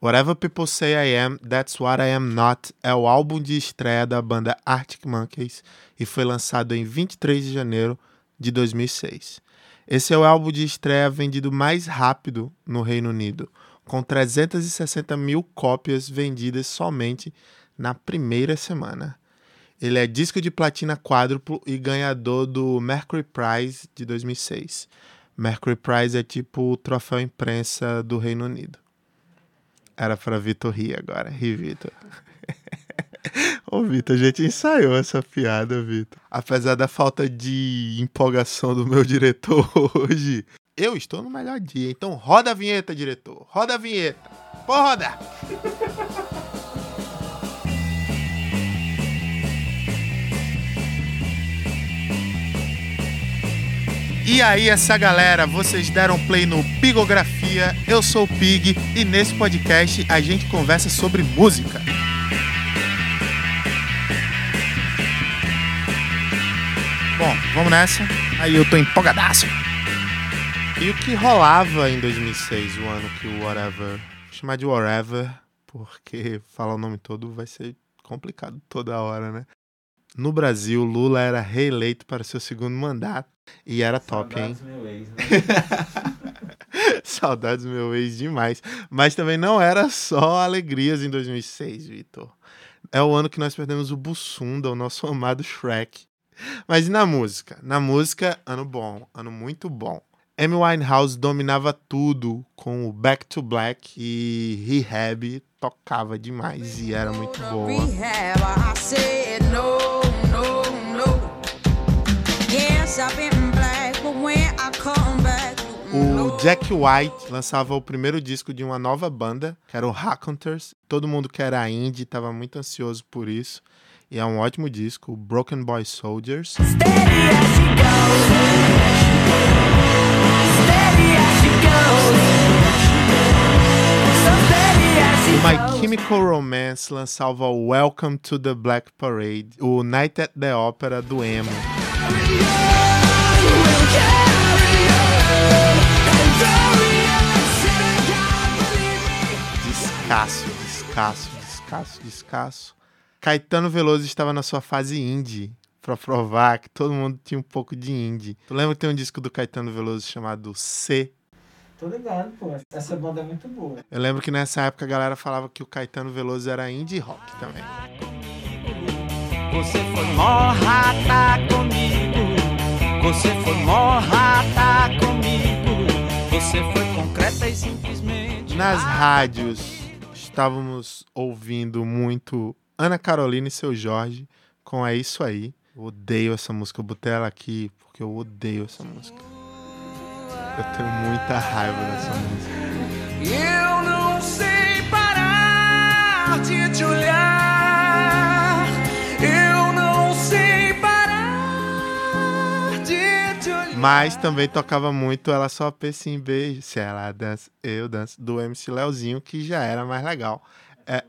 Whatever People Say I Am, That's What I Am Not é o álbum de estreia da banda Arctic Monkeys e foi lançado em 23 de janeiro de 2006. Esse é o álbum de estreia vendido mais rápido no Reino Unido, com 360 mil cópias vendidas somente na primeira semana. Ele é disco de platina quádruplo e ganhador do Mercury Prize de 2006. Mercury Prize é tipo o troféu imprensa do Reino Unido. Era para Vitor rir agora. Ri, Vitor. Ô, Vitor, a gente ensaiou essa piada, Vitor. Apesar da falta de empolgação do meu diretor hoje, eu estou no melhor dia. Então roda a vinheta, diretor. Roda a vinheta. Pô, roda! E aí, essa galera, vocês deram play no Pigografia. Eu sou o Pig e nesse podcast a gente conversa sobre música. Bom, vamos nessa. Aí eu tô empolgadaço. E o que rolava em 2006, o ano que o Whatever. Vou chamar de Whatever, porque falar o nome todo vai ser complicado toda hora, né? No Brasil, Lula era reeleito para seu segundo mandato e era top, Saudades hein? meu ex, né? Saudades meu ex demais. Mas também não era só alegrias em 2006, Vitor. É o ano que nós perdemos o Bussunda, o nosso amado Shrek. Mas e na música? Na música, ano bom, ano muito bom. Amy Winehouse dominava tudo com o Back to Black e Rehab tocava demais e era muito boa. Rehab, O Jack White lançava o primeiro disco de uma nova banda, que era o Raconteurs. Todo mundo que era indie estava muito ansioso por isso. E é um ótimo disco, Broken Boy Soldiers. O My. Chemical Romance lançava o Welcome to the Black Parade, o Night at the Opera do emo. Descasso, descasso, descasso, descasso. Caetano Veloso estava na sua fase indie, pra provar que todo mundo tinha um pouco de indie. Tu lembra que tem um disco do Caetano Veloso chamado C? Tô ligado, pô. Essa banda é muito boa. Eu lembro que nessa época a galera falava que o Caetano Veloso era indie rock também. Você foi morrata comigo. Você foi morrata comigo. Você foi concreta e simplesmente. Nas rádios estávamos ouvindo muito Ana Carolina e seu Jorge com É Isso Aí. Eu odeio essa música, eu botei ela aqui porque eu odeio essa música. Eu tenho muita raiva dessa música. Eu não sei parar de te olhar. Mas também tocava muito Ela Só pensa em beijo. Se ela dança, eu danço. Do MC Leozinho, que já era mais legal. É,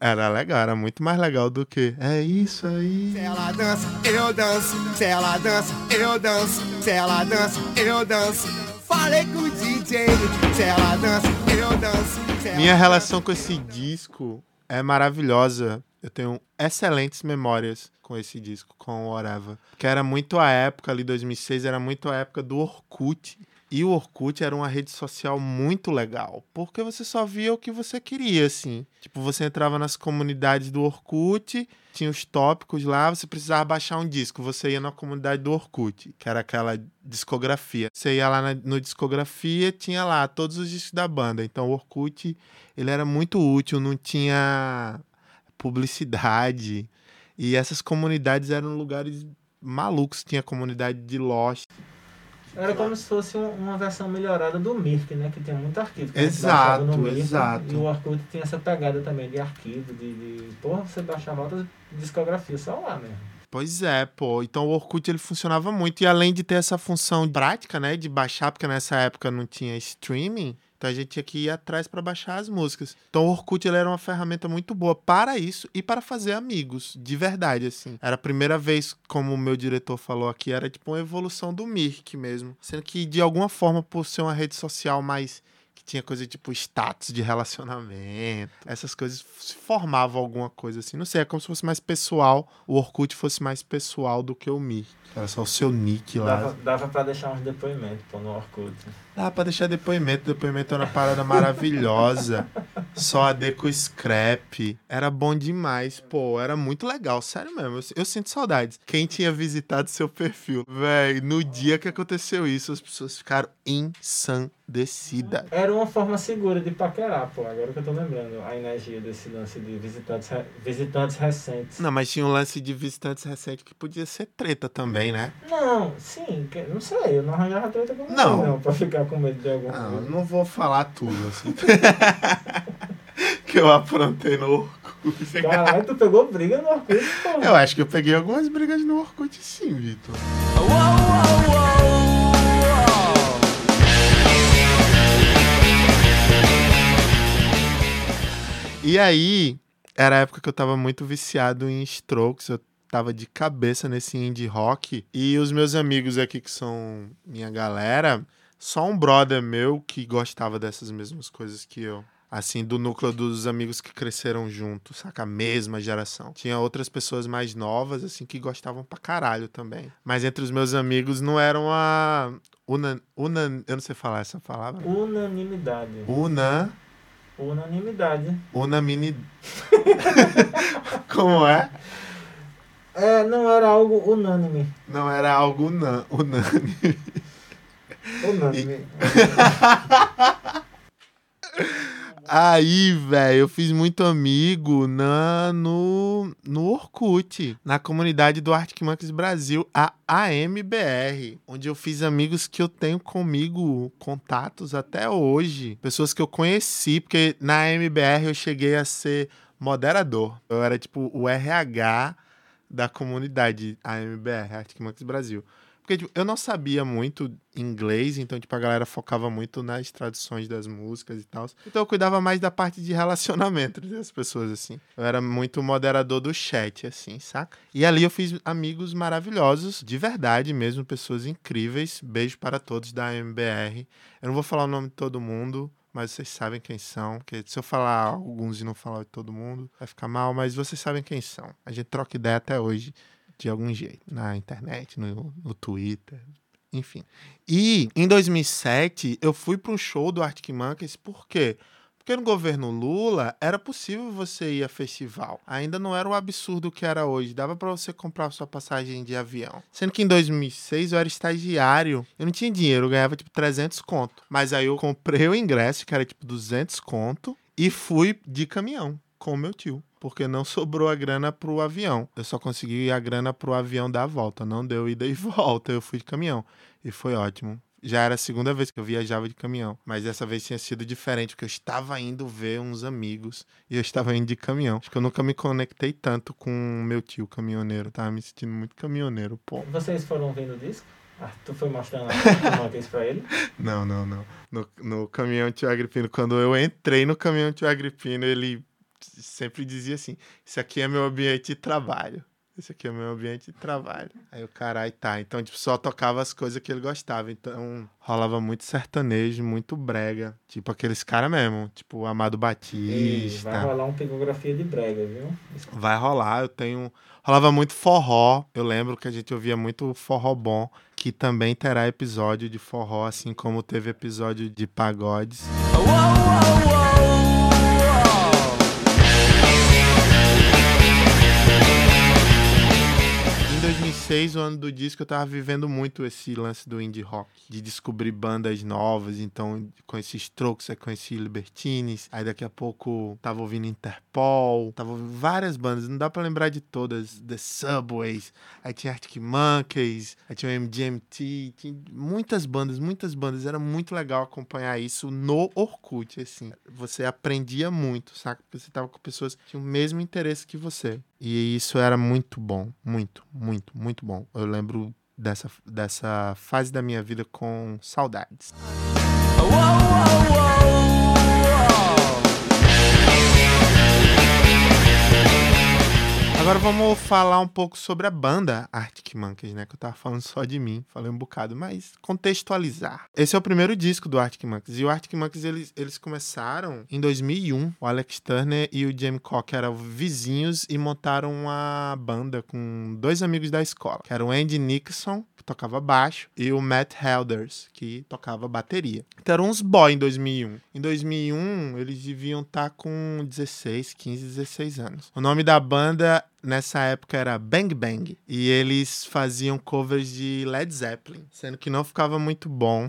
era legal, era muito mais legal do que É isso aí. Se ela dança, eu danço. Se ela dança, eu danço. Se ela dança, eu danço. Falei com o DJ. Se ela dança, eu danço. Minha relação com esse disco é maravilhosa. Eu tenho excelentes memórias com esse disco, com o Whatever. Que era muito a época ali, 2006, era muito a época do Orkut. E o Orkut era uma rede social muito legal, porque você só via o que você queria, assim. Tipo, você entrava nas comunidades do Orkut, tinha os tópicos lá, você precisava baixar um disco. Você ia na comunidade do Orkut, que era aquela discografia. Você ia lá na, no discografia, tinha lá todos os discos da banda. Então o Orkut, ele era muito útil, não tinha publicidade. E essas comunidades eram lugares malucos. Tinha comunidade de Lost. Era como se fosse um- uma versão melhorada do Mirk, né? Que tem muito arquivo. gente Exato, Mirk, exato. E o Orkut tem essa pegada também de arquivo, de... de... Porra, você baixava outras discografias só lá mesmo. Pois é, pô. Então o Orkut ele funcionava muito. E além de ter essa função prática, né? De baixar, porque nessa época não tinha streaming. Então a gente tinha que ir atrás para baixar as músicas. Então o Orkut ele era uma ferramenta muito boa para isso e para fazer amigos, de verdade, assim. Era a primeira vez, como o meu diretor falou aqui, era tipo uma evolução do Mirk mesmo. Sendo que de alguma forma, por ser uma rede social mais que tinha coisa tipo status de relacionamento. Essas coisas se formavam alguma coisa assim. Não sei, é como se fosse mais pessoal. O Orkut fosse mais pessoal do que o Mi. Era só o seu nick lá. Dava, dava pra deixar uns depoimentos pô, no Orkut. Dá pra deixar depoimento. Depoimento era uma parada maravilhosa. Só a D com scrap. Era bom demais, pô. Era muito legal, sério mesmo. Eu, eu sinto saudades. Quem tinha visitado seu perfil? Véi, no dia que aconteceu isso, as pessoas ficaram ensandecidas. Era uma forma segura de paquerar, pô. Agora que eu tô lembrando a energia desse lance de visitantes, re- visitantes recentes. Não, mas tinha um lance de visitantes recentes que podia ser treta também, né? Não, sim, não sei, eu não arranjava treta com Não. não, pra ficar com medo de alguma Ah, eu coisa. não vou falar tudo, assim. que eu aprontei no Orkut. Caralho, tu pegou briga no Orkut, pô. Eu acho que eu peguei algumas brigas no Orkut sim, Vitor. E aí, era a época que eu tava muito viciado em Strokes, eu tava de cabeça nesse indie rock. E os meus amigos aqui, que são minha galera, só um brother meu que gostava dessas mesmas coisas que eu. Assim, do núcleo dos amigos que cresceram juntos, saca? A mesma geração. Tinha outras pessoas mais novas, assim, que gostavam pra caralho também. Mas entre os meus amigos não eram a. Una, una, eu não sei falar essa palavra. Unanimidade. Una. Unanimidade. Unamini. Como é? É, não era algo unânime. Não era algo una, unânime. Unânime. Aí, velho, eu fiz muito amigo na, no, no Orkut, na comunidade do Arctic Monkeys Brasil, a AMBR, onde eu fiz amigos que eu tenho comigo, contatos até hoje. Pessoas que eu conheci, porque na AMBR eu cheguei a ser moderador. Eu era tipo o RH da comunidade AMBR, Arctic Monkeys Brasil. Porque tipo, eu não sabia muito inglês, então tipo, a galera focava muito nas traduções das músicas e tal. Então eu cuidava mais da parte de relacionamento das pessoas, assim. Eu era muito moderador do chat, assim, saca? E ali eu fiz amigos maravilhosos, de verdade mesmo, pessoas incríveis. Beijo para todos da AMBR. Eu não vou falar o nome de todo mundo, mas vocês sabem quem são. Porque se eu falar alguns e não falar de todo mundo, vai ficar mal, mas vocês sabem quem são. A gente troca ideia até hoje de algum jeito, na internet, no, no Twitter, enfim. E em 2007 eu fui para um show do Arctic Monkeys, por quê? Porque no governo Lula era possível você ir a festival. Ainda não era o absurdo que era hoje. Dava para você comprar sua passagem de avião. Sendo que em 2006 eu era estagiário. Eu não tinha dinheiro, eu ganhava tipo 300 conto. Mas aí eu comprei o ingresso, que era tipo 200 conto, e fui de caminhão com o meu tio. Porque não sobrou a grana pro avião. Eu só consegui a grana pro avião dar a volta. Não deu ida e volta. Eu fui de caminhão. E foi ótimo. Já era a segunda vez que eu viajava de caminhão. Mas dessa vez tinha sido diferente, porque eu estava indo ver uns amigos e eu estava indo de caminhão. Acho que eu nunca me conectei tanto com o meu tio caminhoneiro. Tava me sentindo muito caminhoneiro, pô. Vocês foram vendo o disco? Ah, tu foi mostrando a Monkeys pra ele? Não, não, não. No, no caminhão tio Agripino, quando eu entrei no caminhão tio Agripino, ele sempre dizia assim: Isso aqui é meu ambiente de trabalho. Esse aqui é meu ambiente de trabalho. Aí o caralho tá. Então, tipo, só tocava as coisas que ele gostava. Então, rolava muito sertanejo, muito brega. Tipo, aqueles caras mesmo. Tipo, o Amado Batista. vai rolar uma psicografia de brega, viu? Vai rolar, eu tenho. Rolava muito forró. Eu lembro que a gente ouvia muito forró bom, que também terá episódio de forró, assim como teve episódio de pagodes. Em 2006, o ano do disco, eu tava vivendo muito esse lance do indie rock, de descobrir bandas novas. Então, conheci Strokes, aí conheci Libertines, aí daqui a pouco tava ouvindo Interpol, tava ouvindo várias bandas, não dá pra lembrar de todas. The Subways, aí tinha Arctic Monkeys, aí tinha o MGMT, tinha muitas bandas, muitas bandas. Era muito legal acompanhar isso no Orkut, assim. Você aprendia muito, saca? Porque você tava com pessoas que tinham o mesmo interesse que você. E isso era muito bom, muito, muito, muito bom. Eu lembro dessa, dessa fase da minha vida com saudades. Agora vamos falar um pouco sobre a banda Arctic Monkeys, né? Que eu tava falando só de mim, falei um bocado, mas contextualizar. Esse é o primeiro disco do Arctic Monkeys. E o Arctic Monkeys, eles, eles começaram em 2001. O Alex Turner e o Jamie Cock eram vizinhos e montaram uma banda com dois amigos da escola, que era o Andy Nixon, que tocava baixo, e o Matt Helders, que tocava bateria. Então eram uns boy em 2001. Em 2001, eles deviam estar com 16, 15, 16 anos. O nome da banda nessa época era Bang Bang. E eles faziam covers de Led Zeppelin, sendo que não ficava muito bom.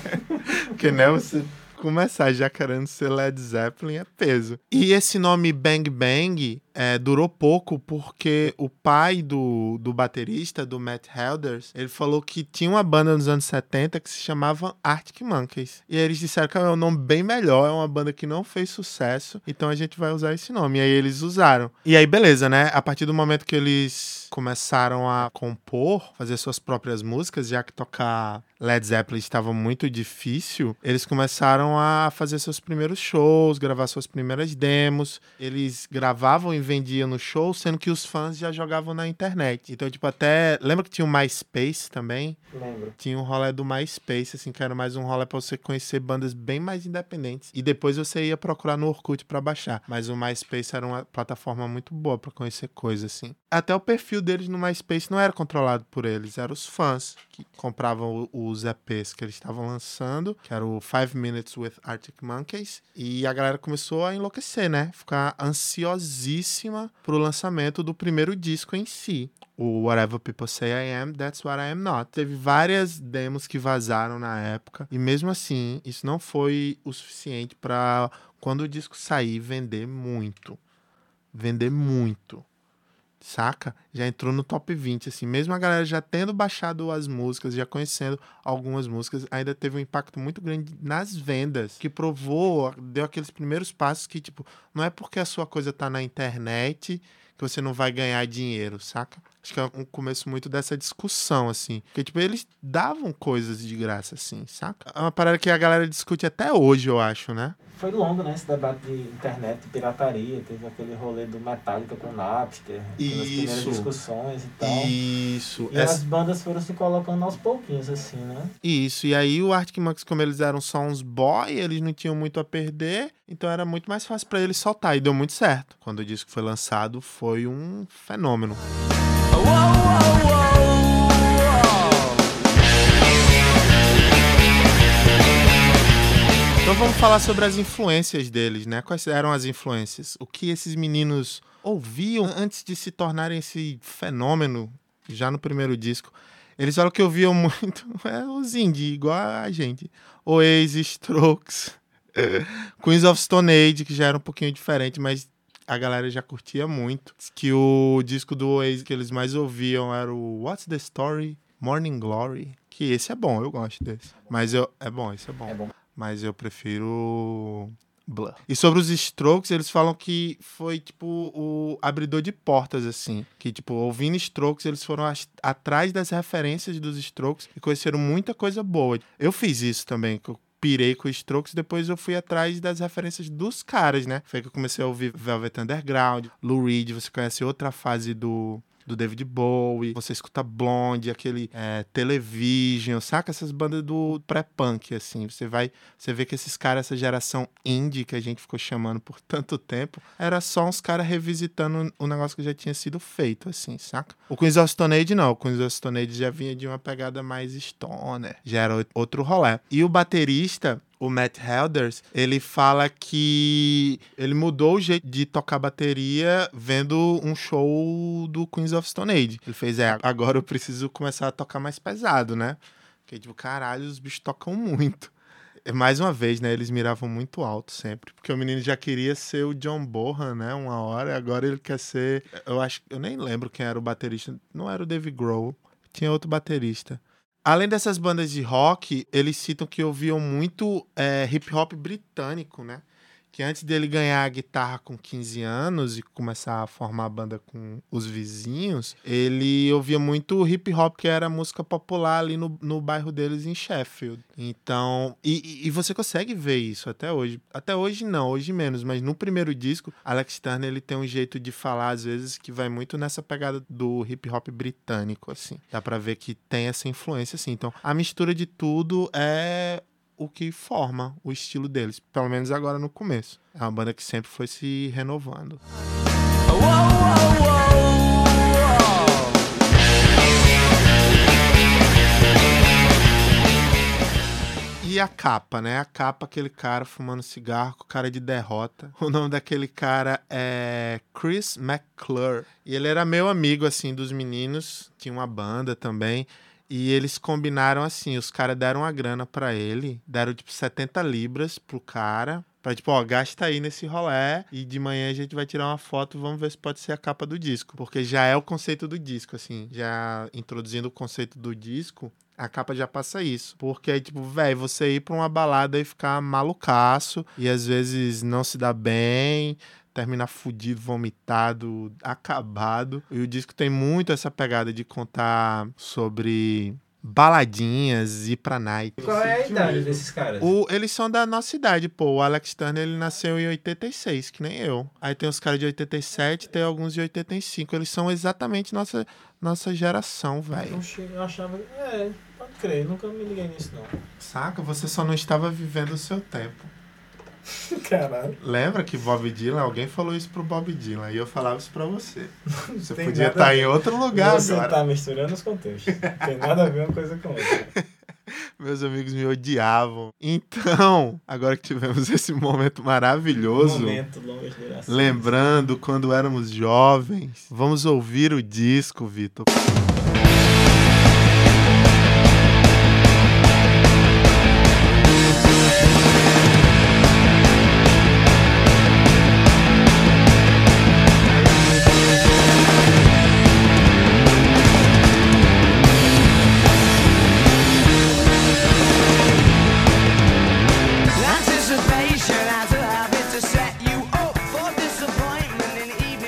Porque, né, você começar já querendo ser Led Zeppelin é peso. E esse nome Bang Bang é, durou pouco porque o pai do, do baterista, do Matt Helders, ele falou que tinha uma banda nos anos 70 que se chamava Arctic Monkeys. E eles disseram que é um nome bem melhor, é uma banda que não fez sucesso, então a gente vai usar esse nome. E aí eles usaram. E aí, beleza, né? A partir do momento que eles começaram a compor, fazer suas próprias músicas, já que tocar Led Zeppelin estava muito difícil, eles começaram a fazer seus primeiros shows, gravar suas primeiras demos. Eles gravavam e vendiam no show, sendo que os fãs já jogavam na internet. Então, tipo, até. Lembra que tinha o MySpace também? Lembro. Tinha um rolê do MySpace, assim, que era mais um rolê pra você conhecer bandas bem mais independentes. E depois você ia procurar no Orkut pra baixar. Mas o MySpace era uma plataforma muito boa pra conhecer coisas, assim. Até o perfil deles no MySpace não era controlado por eles, eram os fãs que compravam os EPs que eles estavam lançando, que era o Five Minutes with Arctic Monkeys. E a galera começou a enlouquecer, né? Ficar ansiosíssima pro lançamento do primeiro disco em si o Whatever People Say I Am, That's What I Am Not. Teve várias demos que vazaram na época, e mesmo assim, isso não foi o suficiente para quando o disco sair vender muito. Vender muito. Saca? Já entrou no top 20, assim. Mesmo a galera já tendo baixado as músicas, já conhecendo algumas músicas, ainda teve um impacto muito grande nas vendas, que provou, deu aqueles primeiros passos que, tipo, não é porque a sua coisa tá na internet que você não vai ganhar dinheiro, saca? Acho que é um começo muito dessa discussão, assim. Porque, tipo, eles davam coisas de graça, assim, saca? É uma parada que a galera discute até hoje, eu acho, né? Foi longo, né, esse debate de internet, de pirataria. Teve aquele rolê do Metallica com o Napster. Aquelas primeiras Isso. discussões e tal. Isso. E as bandas foram se colocando aos pouquinhos, assim, né? Isso, e aí o Arctic Monkeys, como eles eram só uns boy, eles não tinham muito a perder, então era muito mais fácil pra eles soltar, e deu muito certo. Quando o disco foi lançado, foi um fenômeno. Então vamos falar sobre as influências deles, né? Quais eram as influências? O que esses meninos ouviam antes de se tornarem esse fenômeno, já no primeiro disco. Eles falam que ouviam muito é, os indie, igual a gente. Oasis, Strokes, Queens of Stone Age, que já era um pouquinho diferente, mas a galera já curtia muito. Que o disco do Oasis que eles mais ouviam era o What's the Story? Morning Glory. Que esse é bom, eu gosto desse. Mas eu. É bom, esse é bom. É bom. Mas eu prefiro. Blur. E sobre os Strokes, eles falam que foi, tipo, o abridor de portas, assim. Que, tipo, ouvindo Strokes, eles foram atrás das referências dos Strokes e conheceram muita coisa boa. Eu fiz isso também, pirei com os Strokes, depois eu fui atrás das referências dos caras, né? Foi que eu comecei a ouvir Velvet Underground, Lou Reed, você conhece outra fase do do David Bowie, você escuta Blonde, aquele é, Television, saca? Essas bandas do pré-punk, assim. Você vai, você vê que esses caras, essa geração indie que a gente ficou chamando por tanto tempo, era só uns caras revisitando o negócio que já tinha sido feito, assim, saca? O Queens of Stone Age não, o Queens of Stone Age já vinha de uma pegada mais stoner, já era outro rolê. E o baterista, o Matt Helders, ele fala que ele mudou o jeito de tocar bateria vendo um show do Queens of Stone Age. Ele fez, é, agora eu preciso começar a tocar mais pesado, né? Porque, tipo, caralho, os bichos tocam muito. Mais uma vez, né? Eles miravam muito alto sempre. Porque o menino já queria ser o John Bohan, né? Uma hora, e agora ele quer ser. Eu acho eu nem lembro quem era o baterista. Não era o Dave Grohl, tinha outro baterista. Além dessas bandas de rock, eles citam que ouviam muito é, hip hop britânico, né? Que antes dele ganhar a guitarra com 15 anos e começar a formar a banda com os vizinhos, ele ouvia muito hip hop, que era música popular ali no, no bairro deles em Sheffield. Então, e, e você consegue ver isso até hoje. Até hoje não, hoje menos, mas no primeiro disco, Alex Turner ele tem um jeito de falar às vezes que vai muito nessa pegada do hip hop britânico, assim. Dá pra ver que tem essa influência, assim. Então, a mistura de tudo é o que forma o estilo deles, pelo menos agora no começo. É uma banda que sempre foi se renovando. E a capa, né? A capa, aquele cara fumando cigarro com cara de derrota. O nome daquele cara é Chris McClure. E ele era meu amigo, assim, dos meninos. Tinha uma banda também. E eles combinaram assim, os caras deram uma grana pra ele, deram tipo 70 libras pro cara, pra tipo, ó, gasta aí nesse rolé e de manhã a gente vai tirar uma foto, vamos ver se pode ser a capa do disco, porque já é o conceito do disco, assim, já introduzindo o conceito do disco, a capa já passa isso. Porque aí, tipo, velho, você ir pra uma balada e ficar malucaço e às vezes não se dá bem, terminar fudido, vomitado, acabado. E o disco tem muito essa pegada de contar sobre baladinhas, ir pra night. Qual é a idade desses caras? O, eles são da nossa idade, pô. O Alex Turner, ele nasceu em 86, que nem eu. Aí tem os caras de 87, tem alguns de 85. Eles são exatamente nossa, nossa geração, velho. Eu achava. É, pode crer, nunca me liguei nisso, não. Saca? Você só não estava vivendo o seu tempo. Caralho. Lembra que Bob Dylan, alguém falou isso pro Bob Dylan e eu falava isso pra você. Você tem podia estar ver. em outro lugar Você agora. tá misturando os contextos. Tem nada a ver uma coisa com outra. Meus amigos me odiavam. Então, agora que tivemos esse momento maravilhoso, Momento, lembrando quando éramos jovens, vamos ouvir o disco, Vitor.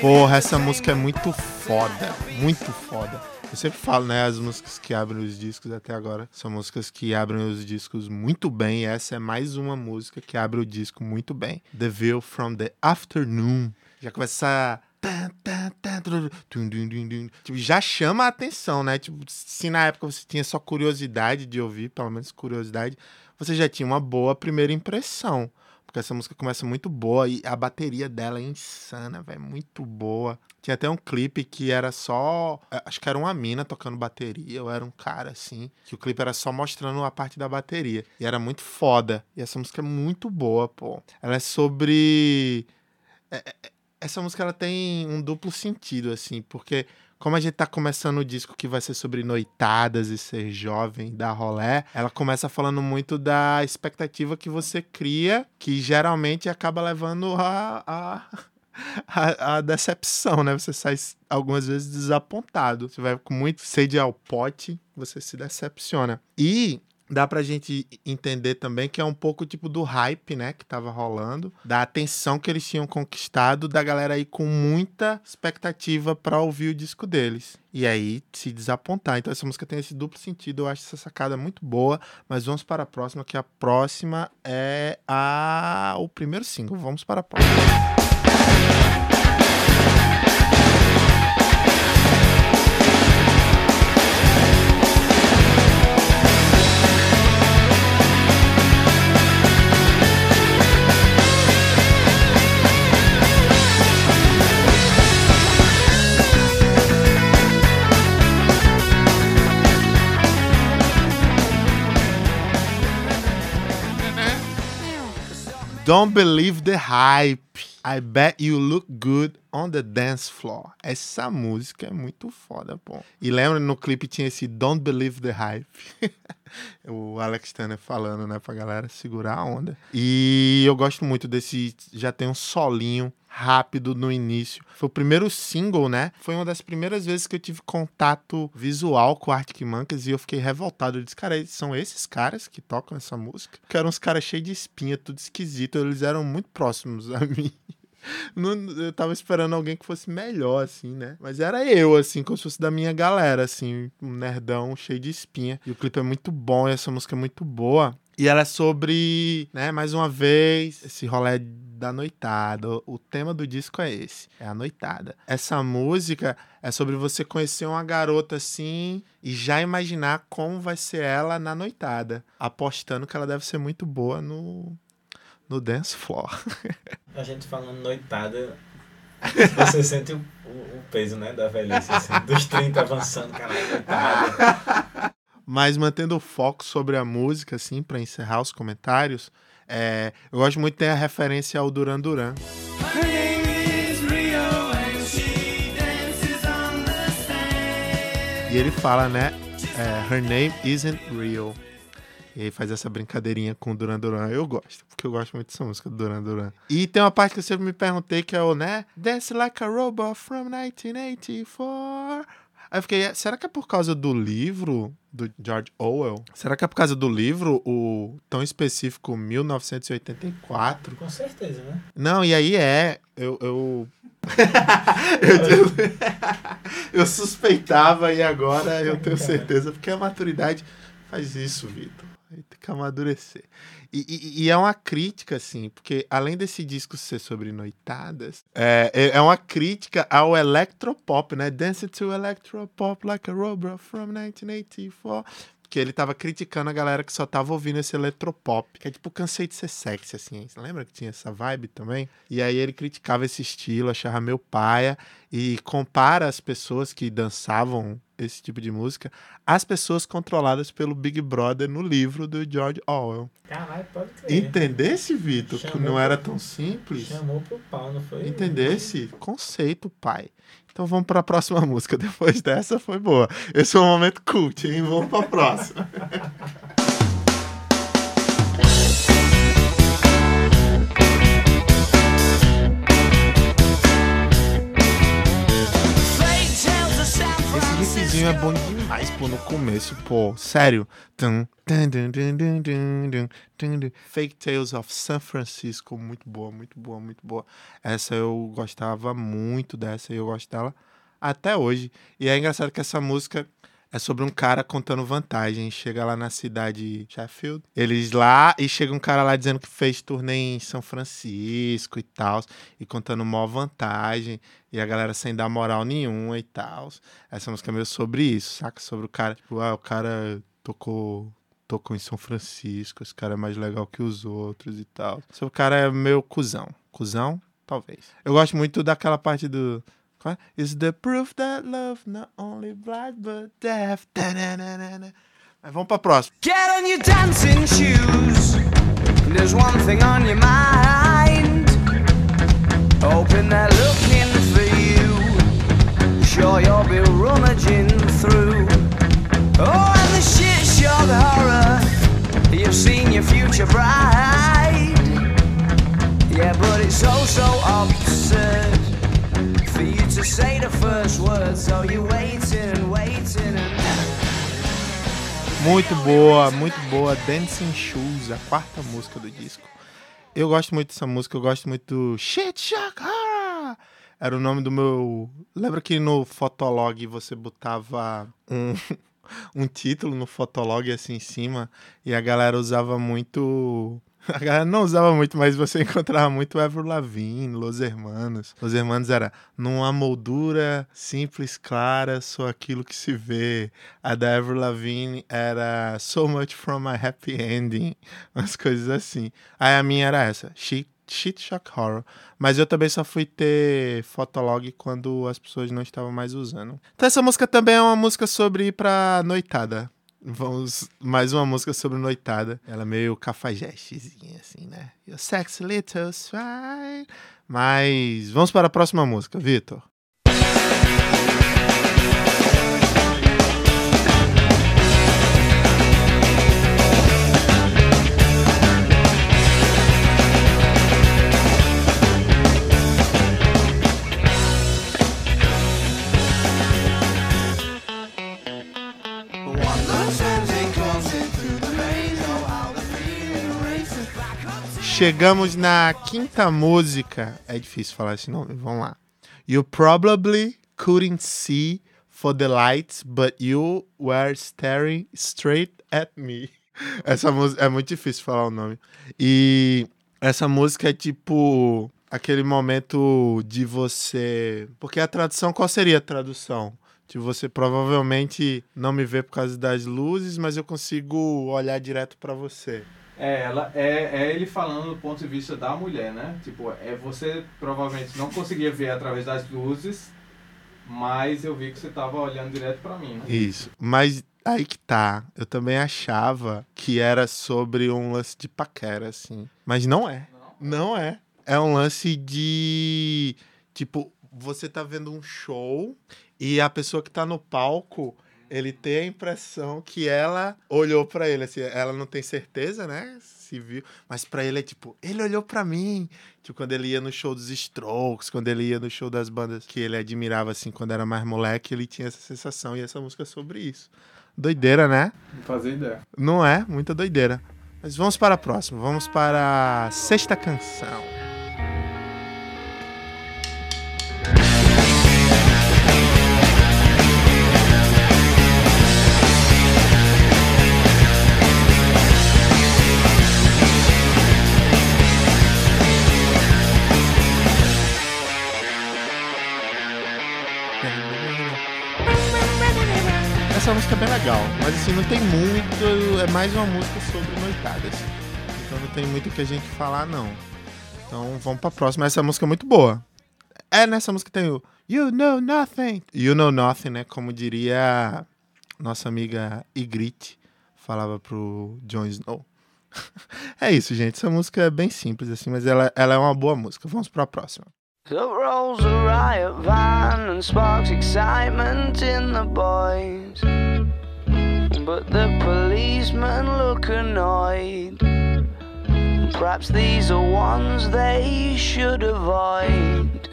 Porra, essa música é muito foda, muito foda. Eu sempre falo, né, as músicas que abrem os discos até agora são músicas que abrem os discos muito bem. E essa é mais uma música que abre o disco muito bem. The View from the Afternoon. Já começa. Tipo, já chama a atenção, né? Tipo, se na época você tinha só curiosidade de ouvir, pelo menos curiosidade, você já tinha uma boa primeira impressão. Porque essa música começa muito boa e a bateria dela é insana, velho. Muito boa. Tinha até um clipe que era só. eh, Acho que era uma mina tocando bateria, ou era um cara assim. Que o clipe era só mostrando a parte da bateria. E era muito foda. E essa música é muito boa, pô. Ela é sobre. é- é- Essa música ela tem um duplo sentido, assim, porque como a gente tá começando o disco que vai ser sobre noitadas e ser jovem, dar rolé, ela começa falando muito da expectativa que você cria, que geralmente acaba levando a, a, a, a decepção, né? Você sai algumas vezes desapontado. Você vai com muito sede ao pote, você se decepciona. E dá pra gente entender também que é um pouco tipo do hype, né, que tava rolando, da atenção que eles tinham conquistado, da galera aí com muita expectativa pra ouvir o disco deles. E aí se desapontar. Então essa música tem esse duplo sentido, eu acho essa sacada muito boa, mas vamos para a próxima, que a próxima é a o primeiro single. Vamos para a próxima. Don't believe the hype. I bet you look good on the dance floor. Essa música é muito foda, pô. E lembra no clipe tinha esse Don't believe the hype. o Alex Turner falando, né, pra galera segurar a onda. E eu gosto muito desse. Já tem um solinho rápido no início. Foi o primeiro single, né? Foi uma das primeiras vezes que eu tive contato visual com Arctic Monkeys e eu fiquei revoltado. Eu disse, cara, são esses caras que tocam essa música? Que eram uns caras cheios de espinha, tudo esquisito. Eles eram muito próximos a mim. Não, eu tava esperando alguém que fosse melhor, assim, né? Mas era eu, assim, como se fosse da minha galera, assim, um nerdão cheio de espinha. E o clipe é muito bom e essa música é muito boa. E ela é sobre, né, mais uma vez, esse rolê da noitada. O tema do disco é esse, é a noitada. Essa música é sobre você conhecer uma garota assim e já imaginar como vai ser ela na noitada, apostando que ela deve ser muito boa no no dance floor. A gente falando noitada, você sente o, o, o peso, né, da velhice, assim, dos 30 avançando, caralho, noitada. Mas mantendo o foco sobre a música, assim, para encerrar os comentários, é, eu gosto muito de ter a referência ao Duran Duran. E ele fala, né? é, Her name isn't real. E aí faz essa brincadeirinha com o Duran Duran. Eu gosto, porque eu gosto muito dessa música do Duran Duran. E tem uma parte que eu sempre me perguntei que é o, né? Dance Like a Robot from 1984. Aí eu fiquei, será que é por causa do livro do George Orwell? Será que é por causa do livro, o tão específico 1984? Com certeza, né? Não, e aí é. Eu. Eu, eu, eu suspeitava e agora eu tenho certeza, porque a maturidade faz isso, Vitor. Que amadurecer. E, e- e é uma crítica, assim, porque além desse disco ser sobre noitadas, é, é- é uma crítica ao electropop, né? Dance to electropop like a robot from 1984. Que ele tava criticando a galera que só tava ouvindo esse eletropop. Que é tipo, cansei de ser sexy, assim. Você lembra que tinha essa vibe também? E aí ele criticava esse estilo, achava meu paia. E compara as pessoas que dançavam esse tipo de música às pessoas controladas pelo Big Brother no livro do George Orwell. Caralho, pode crer. Entendesse, Vitor, que não era tão simples? Chamou pro pau, não foi? Entendesse? Conceito, pai. Então vamos para a próxima música. Depois dessa foi boa. Esse foi um momento cult, hein? Vamos para a próxima. Esse riffzinho é bom demais, mas, pô, no começo, pô, sério. Fake Tales of San Francisco, muito boa, muito boa, muito boa. Essa eu gostava muito dessa e eu gosto dela até hoje. E é engraçado que essa música é sobre um cara contando vantagem. Chega lá na cidade de Sheffield, eles lá e chega um cara lá dizendo que fez turnê em São Francisco e tal, e contando maior vantagem, e a galera sem dar moral nenhuma e tal. Essa música é meio sobre isso, saca? Sobre o cara, tipo, ah, o cara tocou tocou em São Francisco, esse cara é mais legal que os outros e tal. O cara é meio cuzão. Cuzão? Talvez. Eu gosto muito daquela parte do. É? Is the proof that love not only blind but deaf. Tananana. Mas vamos pra próxima. Get on your dancing shoes. There's one thing on your mind. Hoping they're looking for you. Sure, you'll be rummaging through. Oh, and the shit shock horror. You've seen your future bride. Yeah, but it's so, so absurd to say the first. So you're waiting waiting and. Muito boa, muito boa. Dancing Shoes, a quarta música do disco. Eu gosto muito dessa música, eu gosto muito do Shit Shock Horror. Era o nome do meu. Lembra que no Fotolog você botava um, um título no Fotolog assim em cima e a galera usava muito. A galera não usava muito, mas você encontrava muito Ever Lavigne, Los Hermanos. Los Hermanos era numa moldura simples, clara, só aquilo que se vê. A da Ever Lavigne era So Much From My Happy Ending, umas coisas assim. Aí a minha era essa, Shit, Shit Shock Horror. Mas eu também só fui ter Fotolog quando as pessoas não estavam mais usando. Então essa música também é uma música sobre ir pra noitada. Vamos, mais uma música sobre noitada. Ela é meio cafajestezinha, assim, né? You sexy little swine. Mas vamos para a próxima música, Vitor. Chegamos na quinta música. É difícil falar esse nome, vamos lá. You probably couldn't see for the lights, but you were staring straight at me. Essa música é muito difícil falar o nome. E essa música é tipo aquele momento de você. Porque a tradução, qual seria a tradução? De você provavelmente não me vê por causa das luzes, mas eu consigo olhar direto pra você. É, ela, é, é ele falando do ponto de vista da mulher, né? Tipo, é você provavelmente não conseguia ver através das luzes, mas eu vi que você tava olhando direto pra mim, né? Isso. Mas aí que tá. Eu também achava que era sobre um lance de paquera, assim. Mas não é. Não é. É um lance de. Tipo, você tá vendo um show e a pessoa que tá no palco. Ele tem a impressão que ela olhou pra ele, assim, ela não tem certeza, né? Se viu, mas pra ele é tipo, ele olhou pra mim. Tipo, quando ele ia no show dos Strokes, quando ele ia no show das bandas que ele admirava, assim, quando era mais moleque, ele tinha essa sensação. E essa música é sobre isso. Doideira, né? Não fazia ideia. Não é? Muita doideira. Mas vamos para a próxima. Vamos para a sexta canção. Música é bem legal, mas assim, não tem muito. É mais uma música sobre noitadas. Então não tem muito o que a gente falar, não. Então vamos pra próxima. Essa música é muito boa. É, nessa música tem o You Know Nothing. You Know Nothing, né? Como diria nossa amiga Ygritte, falava pro Jon Snow. é isso, gente. Essa música é bem simples, assim, mas ela, ela é uma boa música. Vamos pra próxima. So rolls a riot van and sparks excitement in the boys. But the policemen look annoyed. Perhaps these are ones they should avoid.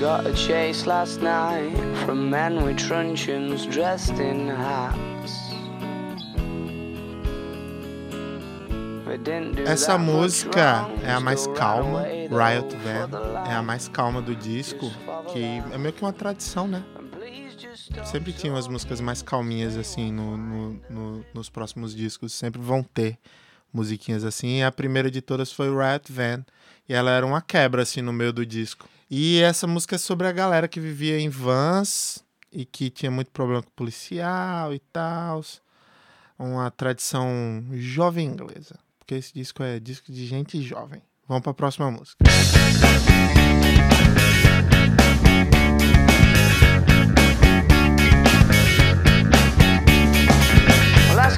Got a chase last night from men with truncheons dressed in hats. Essa música wrong, é a mais calma, Riot Van. É a mais calma do disco, que é meio que uma tradição, né? Sempre tinha umas músicas mais calminhas, assim, no, no- no- nos próximos discos. Sempre vão ter musiquinhas assim. E a primeira de todas foi Riot Van. E ela era uma quebra, assim, no meio do disco. E essa música é sobre a galera que vivia em vans e que tinha muito problema com policial e tal. Uma tradição jovem inglesa. Porque esse disco é disco de gente jovem. Vamos para a próxima música.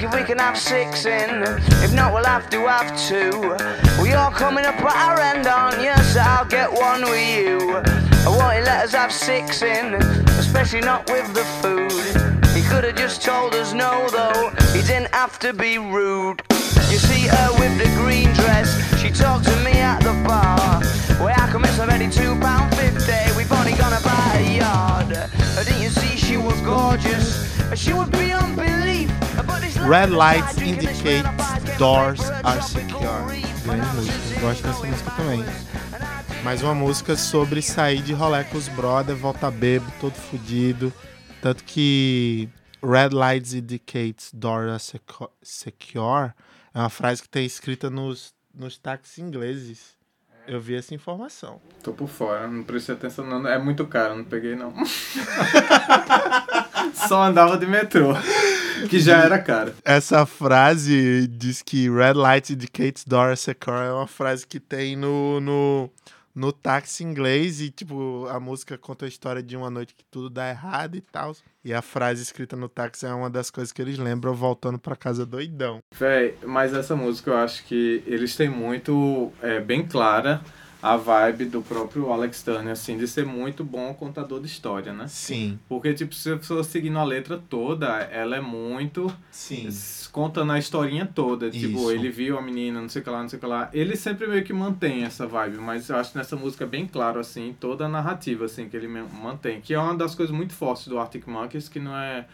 If we can have six in. If not, we'll have to have two. Well, you're coming up at our end, aren't you? So I'll get one with you. I won't let us have six in, especially not with the food. He could have just told us no, though. He didn't have to be rude. You see her with the green dress. She talked to me at the bar. Well, I can miss already two pound fifty. We've only gonna buy a yard. Didn't you see she was gorgeous? She would be Red light lights indicate doors are secure. and Grande música. Gosto dessa música também. Mais uma música sobre sair de rolê com os brother, voltar bebo, todo fudido. Tanto que Red lights indicate doors are secu- secure é uma frase que tem escrita nos, nos táxis ingleses. Eu vi essa informação. Tô por fora, não prestei atenção não. É muito caro, não peguei não. Só andava de metrô, que já era caro. Essa frase diz que Red light indicates door is secure é uma frase que tem no, no, no táxi inglês e, tipo, a música conta a história de uma noite que tudo dá errado e tal. E a frase escrita no táxi é uma das coisas que eles lembram voltando pra casa doidão. Véi, mas essa música eu acho que eles têm muito, é, bem clara a vibe do próprio Alex Turner, assim, de ser muito bom contador de história, né? Sim, Porque, tipo, se eu for seguindo a letra toda, ela é muito sim. contando a historinha toda. Tipo, Isso. ele viu a menina, não sei o que lá, não sei o que lá. Ele sempre meio que mantém essa vibe, mas eu acho que nessa música bem claro, assim, toda a narrativa, assim, que ele mantém. Que é uma das coisas muito fortes do Arctic Monkeys, que não é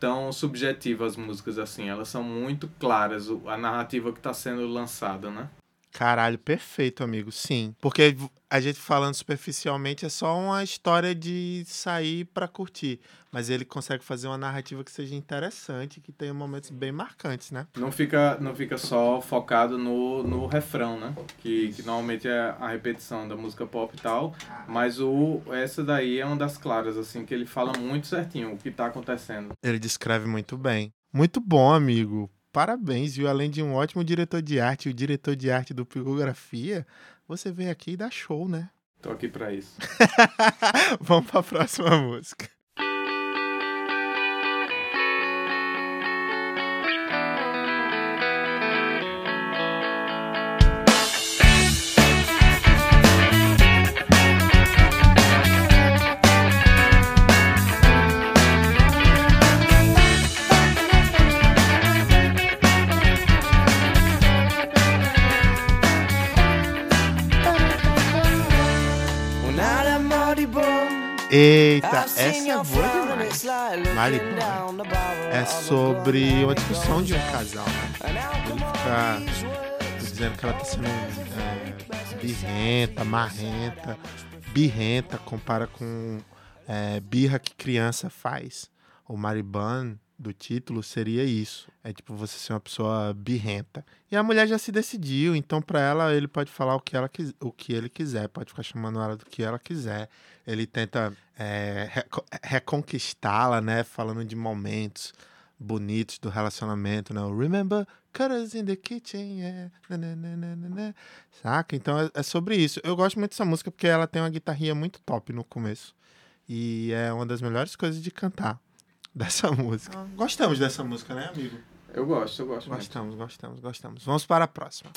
tão subjetivas as músicas assim, elas são muito claras, a narrativa que está sendo lançada, né? Caralho, perfeito, amigo. Sim. Porque a gente falando superficialmente é só uma história de sair pra curtir. Mas ele consegue fazer uma narrativa que seja interessante, que tenha momentos bem marcantes, né? Não fica, não fica só focado no, no refrão, né? Que, que normalmente é a repetição da música pop e tal. Mas o, essa daí é uma das claras, assim, que ele fala muito certinho o que tá acontecendo. Ele descreve muito bem. Muito bom, amigo. Parabéns, viu? Além de um ótimo diretor de arte, o diretor de arte do Picografia, você vem aqui e dá show, né? Tô aqui pra isso. Vamos pra próxima música. Eita, essa é boa demais. barrel É sobre uma discussão de um casal, né? Ele fica dizendo que ela tá sendo é, birrenta, marrenta, birrenta, compara com é, birra que criança faz. O Mariban do título seria isso. É tipo você ser uma pessoa birrenta. E a mulher já se decidiu, então pra ela ele pode falar o que, ela, o que ele quiser, pode ficar chamando ela do que ela quiser. Ele tenta é, reco- reconquistá-la, né? Falando de momentos bonitos do relacionamento, né? O Remember Cutters in the Kitchen, yeah. nananana. Saca? Então é, é sobre isso. Eu gosto muito dessa música porque ela tem uma guitarrinha muito top no começo. E é uma das melhores coisas de cantar dessa música. Gostamos dessa música, né, amigo? Eu gosto, eu gosto muito. Gostamos, gostamos, gostamos. Vamos para a próxima.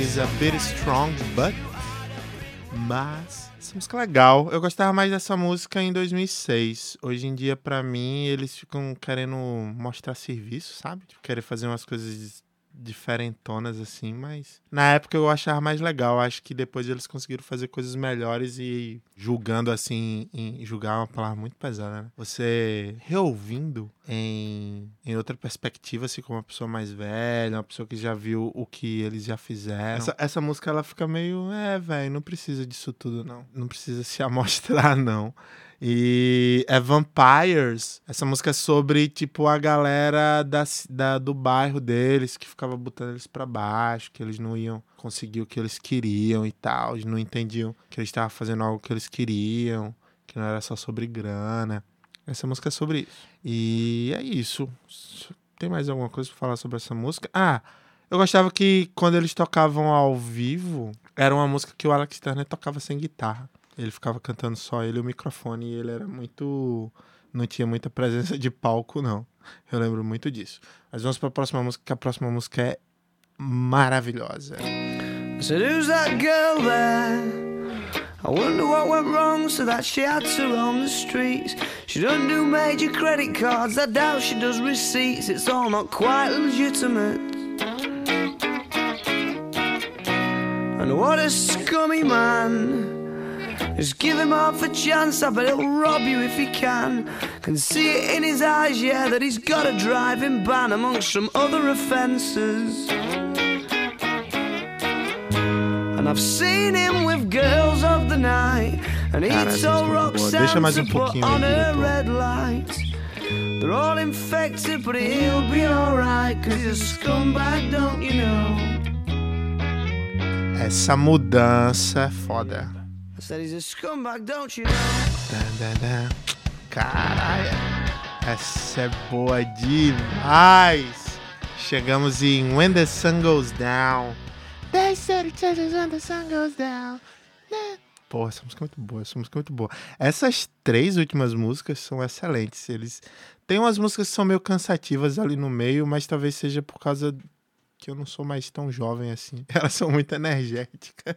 Is a bit strong, but. Mas. Essa música é legal. Eu gostava mais dessa música em 2006. Hoje em dia, pra mim, eles ficam querendo mostrar serviço, sabe? Tipo, querer fazer umas coisas diferentonas assim, mas na época eu achava mais legal. Acho que depois eles conseguiram fazer coisas melhores e julgando assim, em julgar é uma palavra muito pesada, né? Você reouvindo em, em outra perspectiva, assim, como uma pessoa mais velha, uma pessoa que já viu o que eles já fizeram. Essa, essa música ela fica meio, é, velho, não precisa disso tudo, não. Não precisa se amostrar, não. E é Vampires. Essa música é sobre, tipo, a galera da, da, do bairro deles que ficava botando eles pra baixo, que eles não iam conseguir o que eles queriam e tal. Eles não entendiam que eles estavam fazendo algo que eles queriam, que não era só sobre grana. Essa música é sobre isso. E é isso. Tem mais alguma coisa pra falar sobre essa música? Ah, eu gostava que quando eles tocavam ao vivo, era uma música que o Alex Turner tocava sem guitarra. Ele ficava cantando só ele o microfone e ele era muito. Não tinha muita presença de palco, não. Eu lembro muito disso. Mas vamos pra próxima música, que a próxima música é maravilhosa. Who's that girl there? I wonder what went wrong so that she had to roam the streets. She doesn't do major credit cards, I doubt she does receipts. It's all not quite legitimate. And what a scummy man. Just give him half a chance, I bet he'll rob you if he can. Can see it in his eyes, yeah, that he's got a driving ban amongst some other offences. And I've seen him with girls of the night. And he Cara, essa told música é muito boa. Deixa Roxanne to um put on her red light. They're all infected, but he'll be alright. Cause he's a scumbag, don't you know? Essa mudança é foda. Said he's a scumbag, don't you know? Caralho. Essa é boa demais. Chegamos em When the Sun Goes Down. They said it when the sun goes down. Pô, essa música é muito boa, essa música é muito boa. Essas três últimas músicas são excelentes. Eles tem umas músicas que são meio cansativas ali no meio, mas talvez seja por causa que eu não sou mais tão jovem assim. Elas são muito energéticas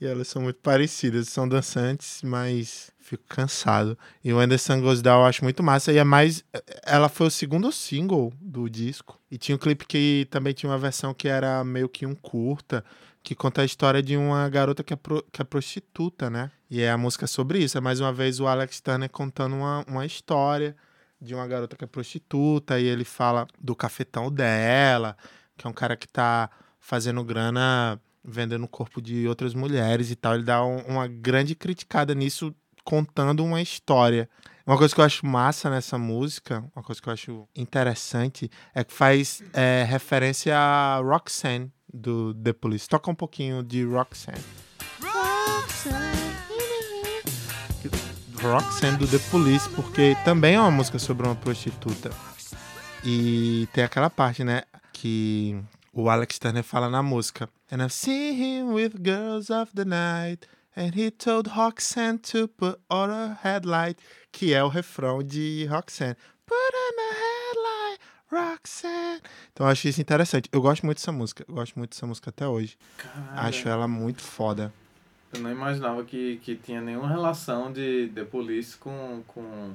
e elas são muito parecidas. São dançantes, mas fico cansado. E o Anderson Goes eu acho muito massa. E é mais. Ela foi o segundo single do disco. E tinha um clipe que também tinha uma versão que era meio que um curta, que conta a história de uma garota que é, pro- que é prostituta, né? E é a música sobre isso. É mais uma vez o Alex Turner contando uma, uma história de uma garota que é prostituta. E ele fala do cafetão dela, que é um cara que tá fazendo grana vendendo o corpo de outras mulheres e tal. Ele dá um- uma grande criticada nisso, contando uma história. Uma coisa que eu acho massa nessa música, uma coisa que eu acho interessante, é que faz é, referência a Roxanne do The Police. Toca um pouquinho de Roxanne. Roxanne do The Police, porque também é uma música sobre uma prostituta. E tem aquela parte, né, que o Alex Turner fala na música. And I've seen him with girls of the night. And he told Roxanne to put on a headlight. Que é o refrão de Roxanne. Put on a headlight, Roxanne. Então eu acho isso interessante. Eu gosto muito dessa música. Eu gosto muito dessa música até hoje. Caralho, Acho ela muito foda. Eu não imaginava que, que tinha nenhuma relação de The Police com. com...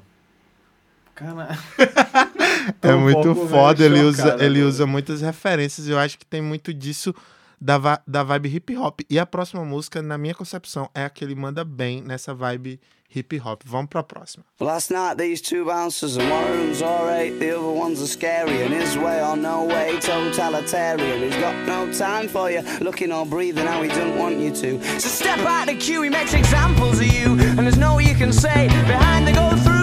Cara. É um muito foda, ele usa, chocado ele agora. usa muitas referências. Eu acho que tem muito disso da, da vibe hip hop. E a próxima música, na minha concepção, é a que ele manda bem nessa vibe hip hop. Vamos pra próxima. Last night these two bouncers and one them's alright, the other one's a scary and his way or no way, totalitarian. He's got no time for you, looking or breathing how he doesn't want you to. So step out the queue, he makes examples of you, and there's no you can say. Behind the go through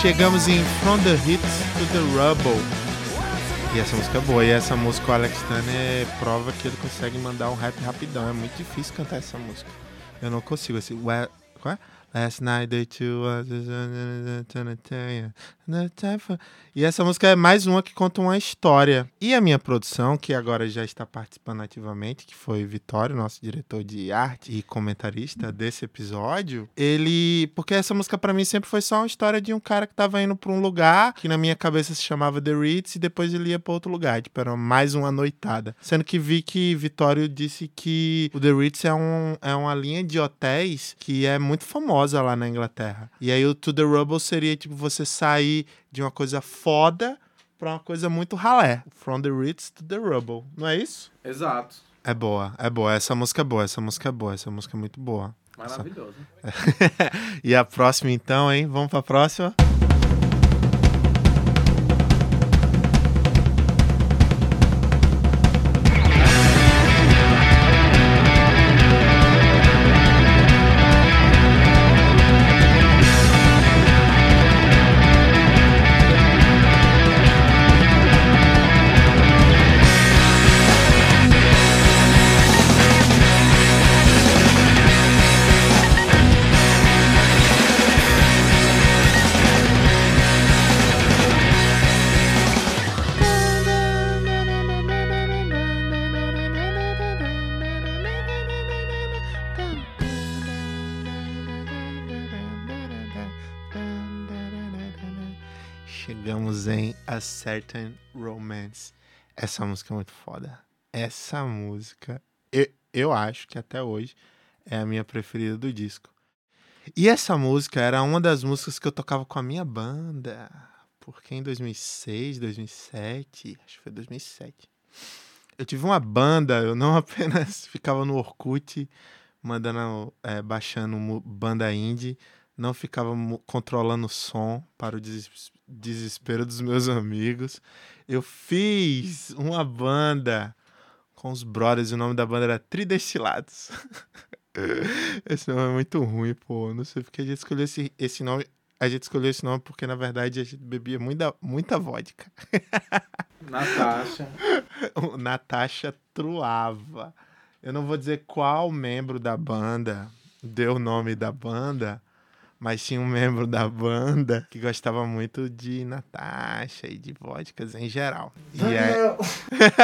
Chegamos em From the Hits to the Rubble. E essa música é boa. E essa música, o Alex Turner prova que ele consegue mandar um rap rapidão. É muito difícil cantar essa música. Eu não consigo. Assim, ué, qual é? Last night they two was E essa música é mais uma que conta uma história. E a minha produção, que agora já está participando ativamente, que foi Vitório, nosso diretor de arte e comentarista desse episódio, ele. Porque essa música pra mim sempre foi só uma história de um cara que tava indo pra um lugar que na minha cabeça se chamava The Ritz e depois ele ia pra outro lugar. Tipo, era mais uma noitada. Sendo que vi que Vitório disse que o The Ritz é, um, é uma linha de hotéis que é muito famosa lá na Inglaterra. E aí o To The Rubble seria tipo você sair de uma coisa foda pra uma coisa muito ralé. From the Ritz to the Rubble. Não é isso? Exato. É boa, é boa. Essa música é boa, essa música é boa, essa música é muito boa. Maravilhoso. e a próxima então, hein? Vamos pra próxima? Certain Romance. Essa música é muito foda. Essa música, eu, eu acho que até hoje é a minha preferida do disco. E essa música era uma das músicas que eu tocava com a minha banda. Porque em 2006, 2007, acho que foi 2007. Eu tive uma banda, eu não apenas ficava no Orkut mandando, é, baixando banda indie, não ficava controlando o som para o deses- desespero dos meus amigos. Eu fiz uma banda com os brothers, o nome da banda era Tridestilados. esse nome é muito ruim, pô. Não sei porque a gente escolheu esse, esse nome. A gente escolheu esse nome porque, na verdade, a gente bebia muita, muita vodka. Natasha. Natasha truava. Eu não vou dizer qual membro da banda deu o nome da banda, mas tinha um membro da banda que gostava muito de Natasha e de vodkas em geral. E, é...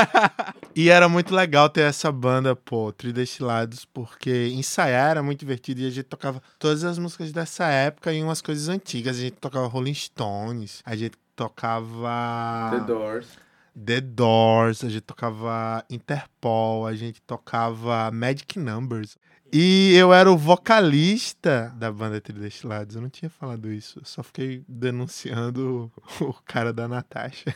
e era muito legal ter essa banda, pô, Tridestilados, porque ensaiar era muito divertido e a gente tocava todas as músicas dessa época e umas coisas antigas. A gente tocava Rolling Stones, a gente tocava. The Doors. The Doors, a gente tocava Interpol, a gente tocava Magic Numbers. E eu era o vocalista da banda Tridestilados. Eu não tinha falado isso. Eu só fiquei denunciando o cara da Natasha.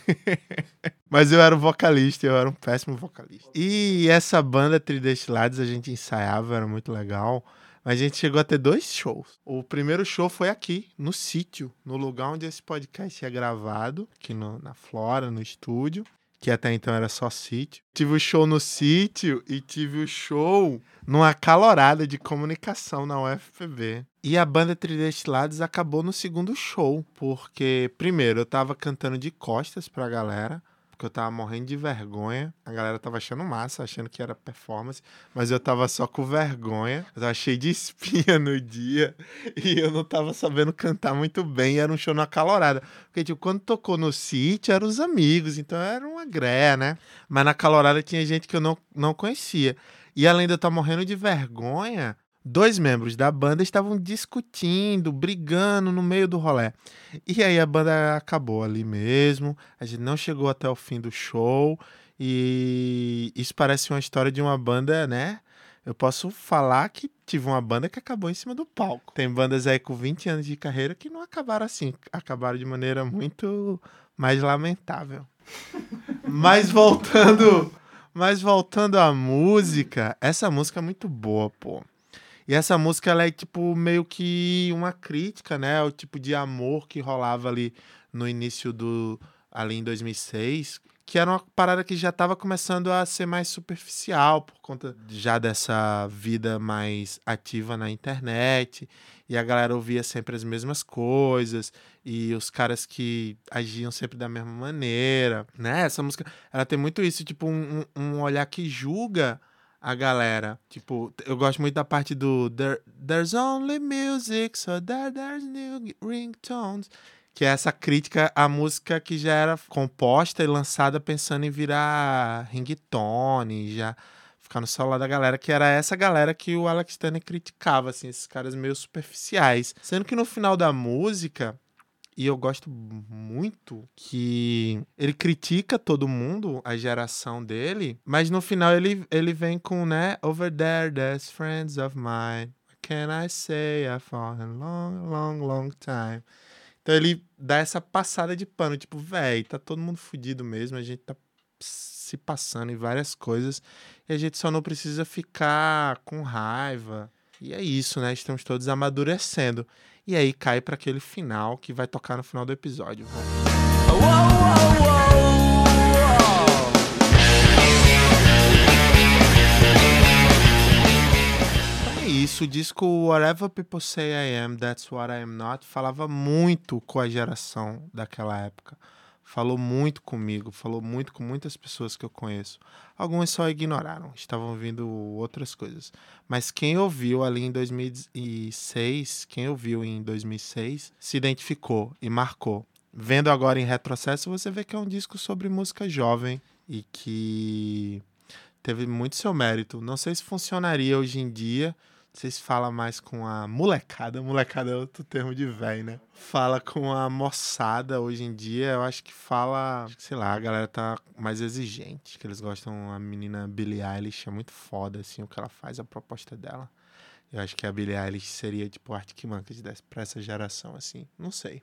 Mas eu era o vocalista, eu era um péssimo vocalista. E essa banda Tridestilados a gente ensaiava, era muito legal. Mas a gente chegou a ter dois shows. O primeiro show foi aqui, no sítio, no lugar onde esse podcast é gravado, aqui no, na Flora, no estúdio que até então era só sítio. Tive o show no sítio e tive o show numa calorada de comunicação na UFPB. E a banda Tridestilados acabou no segundo show, porque primeiro eu tava cantando de costas pra galera, porque eu tava morrendo de vergonha. A galera tava achando massa, achando que era performance, mas eu tava só com vergonha. Eu tava cheio de espinha no dia e eu não tava sabendo cantar muito bem. Era um show na calorada. Porque, tipo, quando tocou no sítio, eram os amigos, então era uma greia, né? Mas na calorada tinha gente que eu não, não conhecia. E além de eu estar morrendo de vergonha, dois membros da banda estavam discutindo, brigando no meio do rolê. E aí a banda acabou ali mesmo, a gente não chegou até o fim do show e isso parece uma história de uma banda, né? Eu posso falar que tive uma banda que acabou em cima do palco. Tem bandas aí com 20 anos de carreira que não acabaram assim, acabaram de maneira muito mais lamentável. Mas voltando, mas voltando à música, essa música é muito boa, pô. E essa música, ela é tipo meio que uma crítica, né? O tipo de amor que rolava ali no início do. ali em 2006. Que era uma parada que já estava começando a ser mais superficial, por conta já dessa vida mais ativa na internet. E a galera ouvia sempre as mesmas coisas. E os caras que agiam sempre da mesma maneira, né? Essa música, ela tem muito isso, tipo, um, um olhar que julga a galera. Tipo, eu gosto muito da parte do There, There's only music, so there, there's new ringtones. Que é essa crítica à música que já era composta e lançada pensando em virar ringtone, já ficar no celular da galera, que era essa galera que o Alex Turner criticava, assim, esses caras meio superficiais. Sendo que no final da música, e eu gosto muito que ele critica todo mundo, a geração dele, mas no final ele, ele vem com, né, Over there, there's friends of mine. What can I say? I fall in long, long, long time. Então ele dá essa passada de pano, tipo, véi, tá todo mundo fudido mesmo, a gente tá se passando em várias coisas e a gente só não precisa ficar com raiva. E é isso, né? Estamos todos amadurecendo. E aí cai para aquele final que vai tocar no final do episódio. Então é isso, o disco Whatever People Say I Am, That's What I Am Not falava muito com a geração daquela época. Falou muito comigo, falou muito com muitas pessoas que eu conheço. Algumas só ignoraram, estavam ouvindo outras coisas. Mas quem ouviu ali em 2006, quem ouviu em 2006, se identificou e marcou. Vendo agora em retrocesso, você vê que é um disco sobre música jovem e que teve muito seu mérito. Não sei se funcionaria hoje em dia, vocês falam mais com a molecada. Molecada é outro termo de velho, né? Fala com a moçada hoje em dia. Eu acho que fala. Sei lá, a galera tá mais exigente. Que eles gostam. A menina Billie Eilish é muito foda, assim, o que ela faz, a proposta dela. Eu acho que a Billie Eilish seria, tipo, Arctic Monkeys pra essa geração, assim. Não sei.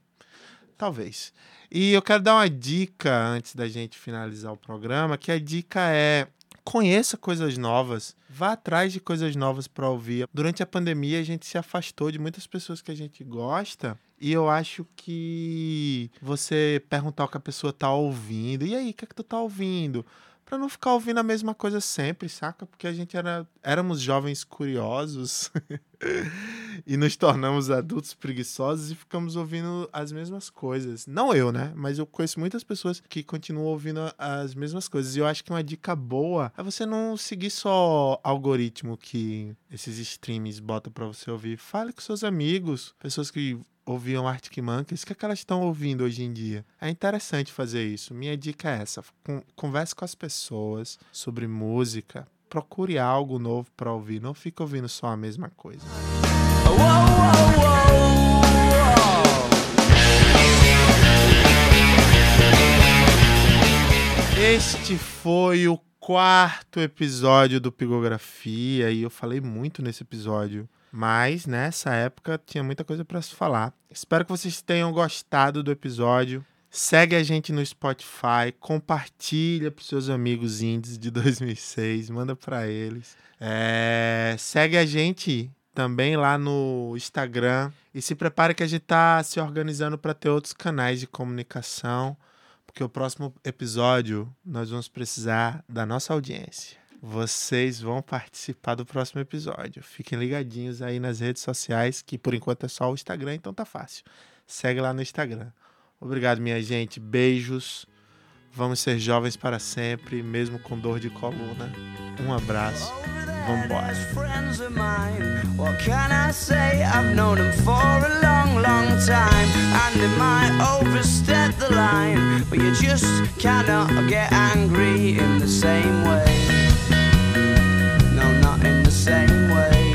Talvez. E eu quero dar uma dica antes da gente finalizar o programa, que a dica é conheça coisas novas, vá atrás de coisas novas para ouvir. Durante a pandemia, a gente se afastou de muitas pessoas que a gente gosta. E eu acho que você perguntar o que a pessoa tá ouvindo, e aí, o que é que tu tá ouvindo? Pra não ficar ouvindo a mesma coisa sempre, saca? Porque a gente era, éramos jovens curiosos. e nos tornamos adultos preguiçosos e ficamos ouvindo as mesmas coisas. Não eu, né? Mas eu conheço muitas pessoas que continuam ouvindo as mesmas coisas. E eu acho que uma dica boa é você não seguir só algoritmo que esses streams botam pra você ouvir. Fale com seus amigos, pessoas que ouviam Arctic Monkeys, o que, é que elas estão ouvindo hoje em dia? É interessante fazer isso. Minha dica é essa: Con- converse com as pessoas sobre música. Procure algo novo pra ouvir, não fique ouvindo só a mesma coisa. Whoa, whoa, whoa. Este foi o quarto episódio do Pigografia e eu falei muito nesse episódio, mas nessa época tinha muita coisa para se falar. Espero que vocês tenham gostado do episódio. Segue a gente no Spotify, compartilha para seus amigos indies de 2006, manda para eles. É, segue a gente também lá no Instagram e se prepare que a gente tá se organizando para ter outros canais de comunicação porque o próximo episódio nós vamos precisar da nossa audiência. Vocês vão participar do próximo episódio. Fiquem ligadinhos aí nas redes sociais, que por enquanto é só o Instagram, então tá fácil. Segue lá no Instagram. Obrigado, minha gente. Beijos. Vamos ser jovens para sempre, mesmo com dor de coluna. Um abraço. Vambora. in the same way.